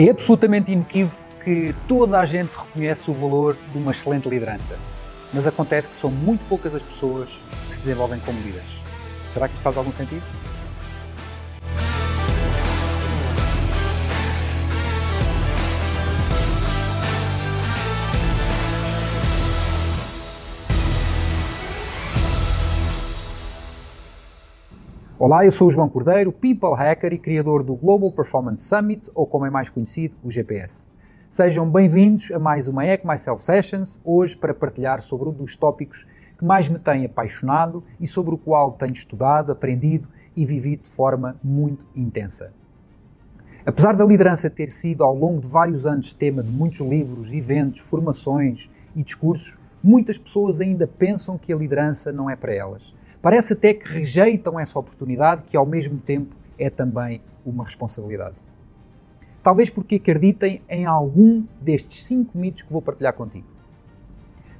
É absolutamente inequívoco que toda a gente reconhece o valor de uma excelente liderança. Mas acontece que são muito poucas as pessoas que se desenvolvem como líderes. Será que isto faz algum sentido? Olá, eu sou o João Cordeiro, People Hacker e criador do Global Performance Summit, ou como é mais conhecido, o GPS. Sejam bem-vindos a mais uma Hack Myself Sessions, hoje para partilhar sobre um dos tópicos que mais me tem apaixonado e sobre o qual tenho estudado, aprendido e vivido de forma muito intensa. Apesar da liderança ter sido ao longo de vários anos tema de muitos livros, eventos, formações e discursos, muitas pessoas ainda pensam que a liderança não é para elas. Parece até que rejeitam essa oportunidade, que ao mesmo tempo é também uma responsabilidade. Talvez porque acreditem em algum destes cinco mitos que vou partilhar contigo.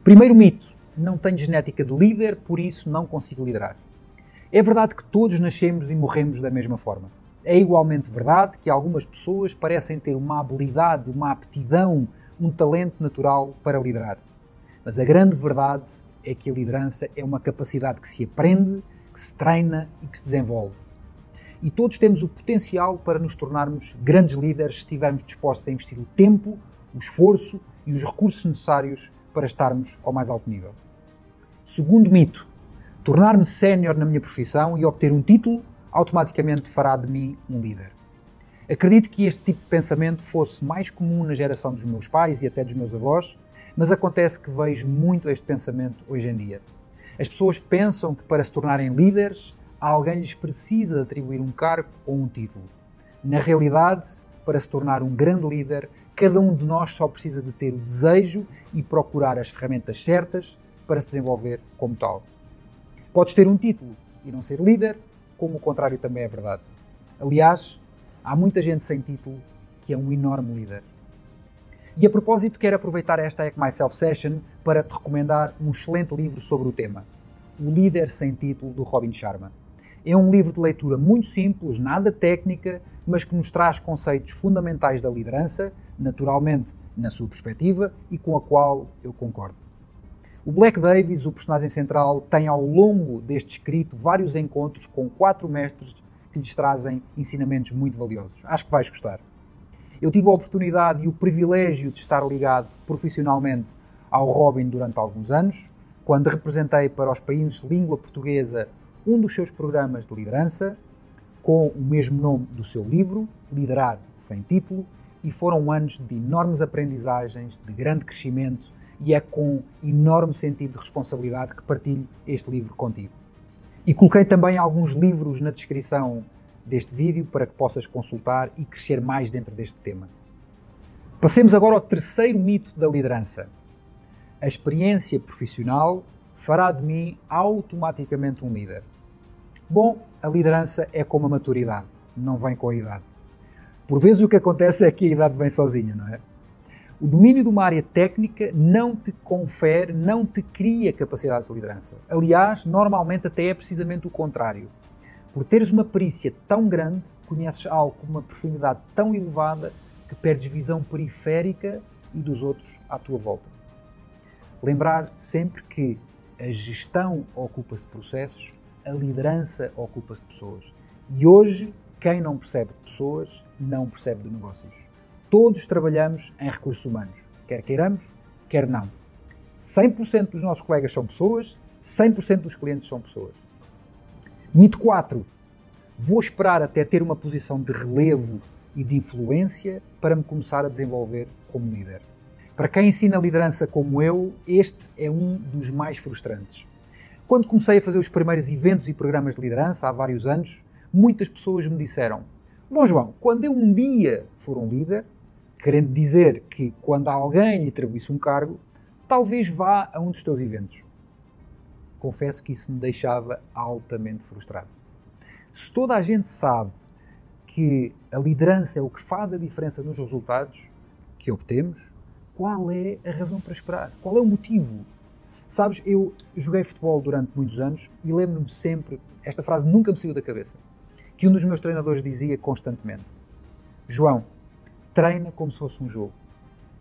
Primeiro mito: não tenho genética de líder, por isso não consigo liderar. É verdade que todos nascemos e morremos da mesma forma. É igualmente verdade que algumas pessoas parecem ter uma habilidade, uma aptidão, um talento natural para liderar. Mas a grande verdade é que a liderança é uma capacidade que se aprende, que se treina e que se desenvolve. E todos temos o potencial para nos tornarmos grandes líderes se estivermos dispostos a investir o tempo, o esforço e os recursos necessários para estarmos ao mais alto nível. Segundo mito: tornar-me sénior na minha profissão e obter um título automaticamente fará de mim um líder. Acredito que este tipo de pensamento fosse mais comum na geração dos meus pais e até dos meus avós, mas acontece que vejo muito este pensamento hoje em dia. As pessoas pensam que para se tornarem líderes, alguém lhes precisa atribuir um cargo ou um título. Na realidade, para se tornar um grande líder, cada um de nós só precisa de ter o desejo e procurar as ferramentas certas para se desenvolver como tal. Podes ter um título e não ser líder, como o contrário também é verdade. Aliás, há muita gente sem título que é um enorme líder. E a propósito, quero aproveitar esta Hack Myself Session para te recomendar um excelente livro sobre o tema, O Líder Sem Título, do Robin Sharma. É um livro de leitura muito simples, nada técnica, mas que nos traz conceitos fundamentais da liderança, naturalmente na sua perspectiva e com a qual eu concordo. O Black Davis, o personagem central, tem ao longo deste escrito vários encontros com quatro mestres que lhes trazem ensinamentos muito valiosos. Acho que vais gostar. Eu tive a oportunidade e o privilégio de estar ligado profissionalmente ao Robin durante alguns anos, quando representei para os países de língua portuguesa um dos seus programas de liderança, com o mesmo nome do seu livro, Liderar Sem Título, e foram anos de enormes aprendizagens, de grande crescimento, e é com enorme sentido de responsabilidade que partilho este livro contigo. E coloquei também alguns livros na descrição deste vídeo para que possas consultar e crescer mais dentro deste tema. Passemos agora ao terceiro mito da liderança. A experiência profissional fará de mim automaticamente um líder. Bom, a liderança é como a maturidade, não vem com a idade. Por vezes o que acontece é que a idade vem sozinha, não é? O domínio de uma área técnica não te confere, não te cria capacidades de liderança. Aliás, normalmente até é precisamente o contrário. Por teres uma perícia tão grande, conheces algo com uma profundidade tão elevada que perdes visão periférica e dos outros à tua volta. Lembrar sempre que a gestão ocupa-se de processos, a liderança ocupa-se de pessoas. E hoje, quem não percebe de pessoas, não percebe de negócios. Todos trabalhamos em recursos humanos, quer queiramos, quer não. 100% dos nossos colegas são pessoas, 100% dos clientes são pessoas. Mito 4. Vou esperar até ter uma posição de relevo e de influência para me começar a desenvolver como líder. Para quem ensina liderança como eu, este é um dos mais frustrantes. Quando comecei a fazer os primeiros eventos e programas de liderança, há vários anos, muitas pessoas me disseram: Bom, João, quando eu um dia for um líder, querendo dizer que quando alguém lhe atribuísse um cargo, talvez vá a um dos teus eventos confesso que isso me deixava altamente frustrado. Se toda a gente sabe que a liderança é o que faz a diferença nos resultados que obtemos, qual é a razão para esperar? Qual é o motivo? Sabes, eu joguei futebol durante muitos anos e lembro-me sempre, esta frase nunca me saiu da cabeça, que um dos meus treinadores dizia constantemente: João, treina como se fosse um jogo.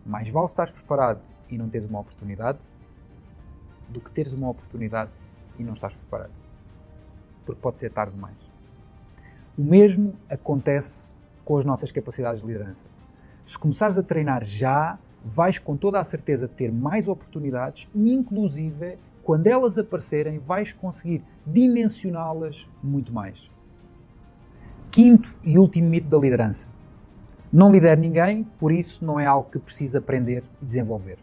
Mais vale estás preparado e não teres uma oportunidade do que teres uma oportunidade e não estás preparado. Porque pode ser tarde demais. O mesmo acontece com as nossas capacidades de liderança. Se começares a treinar já, vais com toda a certeza ter mais oportunidades e, inclusive, quando elas aparecerem, vais conseguir dimensioná-las muito mais. Quinto e último mito da liderança. Não lidera ninguém, por isso não é algo que precisa aprender e desenvolver.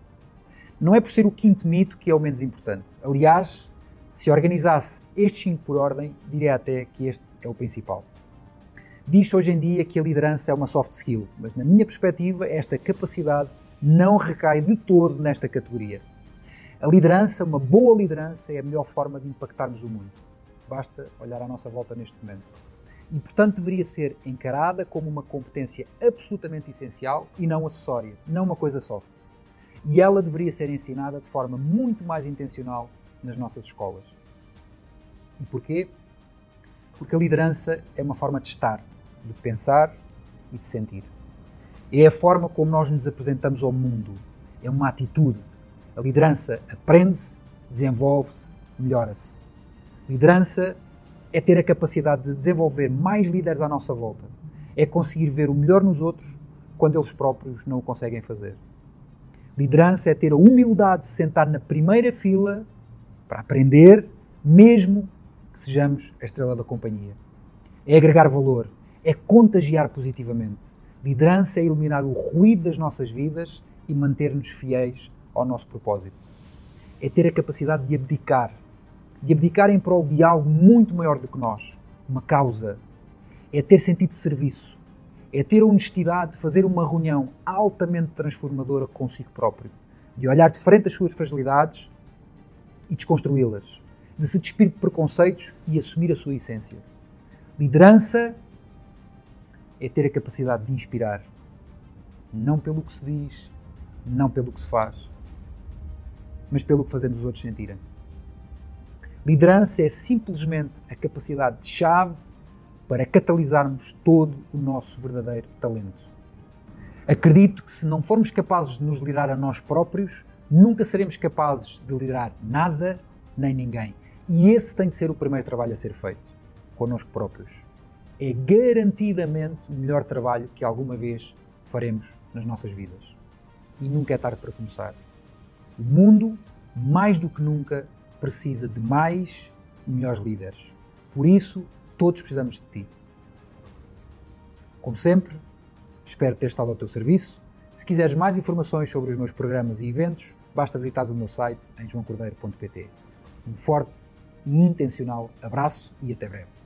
Não é por ser o quinto mito que é o menos importante. Aliás, se organizasse estes cinco por ordem, diria até que este é o principal. Diz-se hoje em dia que a liderança é uma soft skill, mas na minha perspectiva, esta capacidade não recai de todo nesta categoria. A liderança, uma boa liderança, é a melhor forma de impactarmos o mundo. Basta olhar à nossa volta neste momento. E, portanto, deveria ser encarada como uma competência absolutamente essencial e não acessória, não uma coisa soft e ela deveria ser ensinada de forma muito mais intencional nas nossas escolas. E porquê? Porque a liderança é uma forma de estar, de pensar e de sentir. É a forma como nós nos apresentamos ao mundo. É uma atitude. A liderança aprende-se, desenvolve-se, melhora-se. Liderança é ter a capacidade de desenvolver mais líderes à nossa volta. É conseguir ver o melhor nos outros quando eles próprios não o conseguem fazer. Liderança é ter a humildade de sentar na primeira fila para aprender, mesmo que sejamos a estrela da companhia. É agregar valor, é contagiar positivamente. Liderança é eliminar o ruído das nossas vidas e manter-nos fiéis ao nosso propósito. É ter a capacidade de abdicar, de abdicar em prol de algo muito maior do que nós, uma causa. É ter sentido de serviço, é ter a honestidade de fazer uma reunião altamente transformadora consigo próprio, de olhar de frente às suas fragilidades e desconstruí-las, de se despir de preconceitos e assumir a sua essência. Liderança é ter a capacidade de inspirar, não pelo que se diz, não pelo que se faz, mas pelo que fazemos os outros sentirem. Liderança é simplesmente a capacidade de chave para catalisarmos todo o nosso verdadeiro talento. Acredito que se não formos capazes de nos liderar a nós próprios, nunca seremos capazes de liderar nada nem ninguém. E esse tem de ser o primeiro trabalho a ser feito, connosco próprios. É garantidamente o melhor trabalho que alguma vez faremos nas nossas vidas. E nunca é tarde para começar. O mundo, mais do que nunca, precisa de mais e melhores líderes. Por isso, Todos precisamos de ti. Como sempre, espero ter estado ao teu serviço. Se quiseres mais informações sobre os meus programas e eventos, basta visitar o meu site em joãocordeiro.pt. Um forte e intencional abraço e até breve.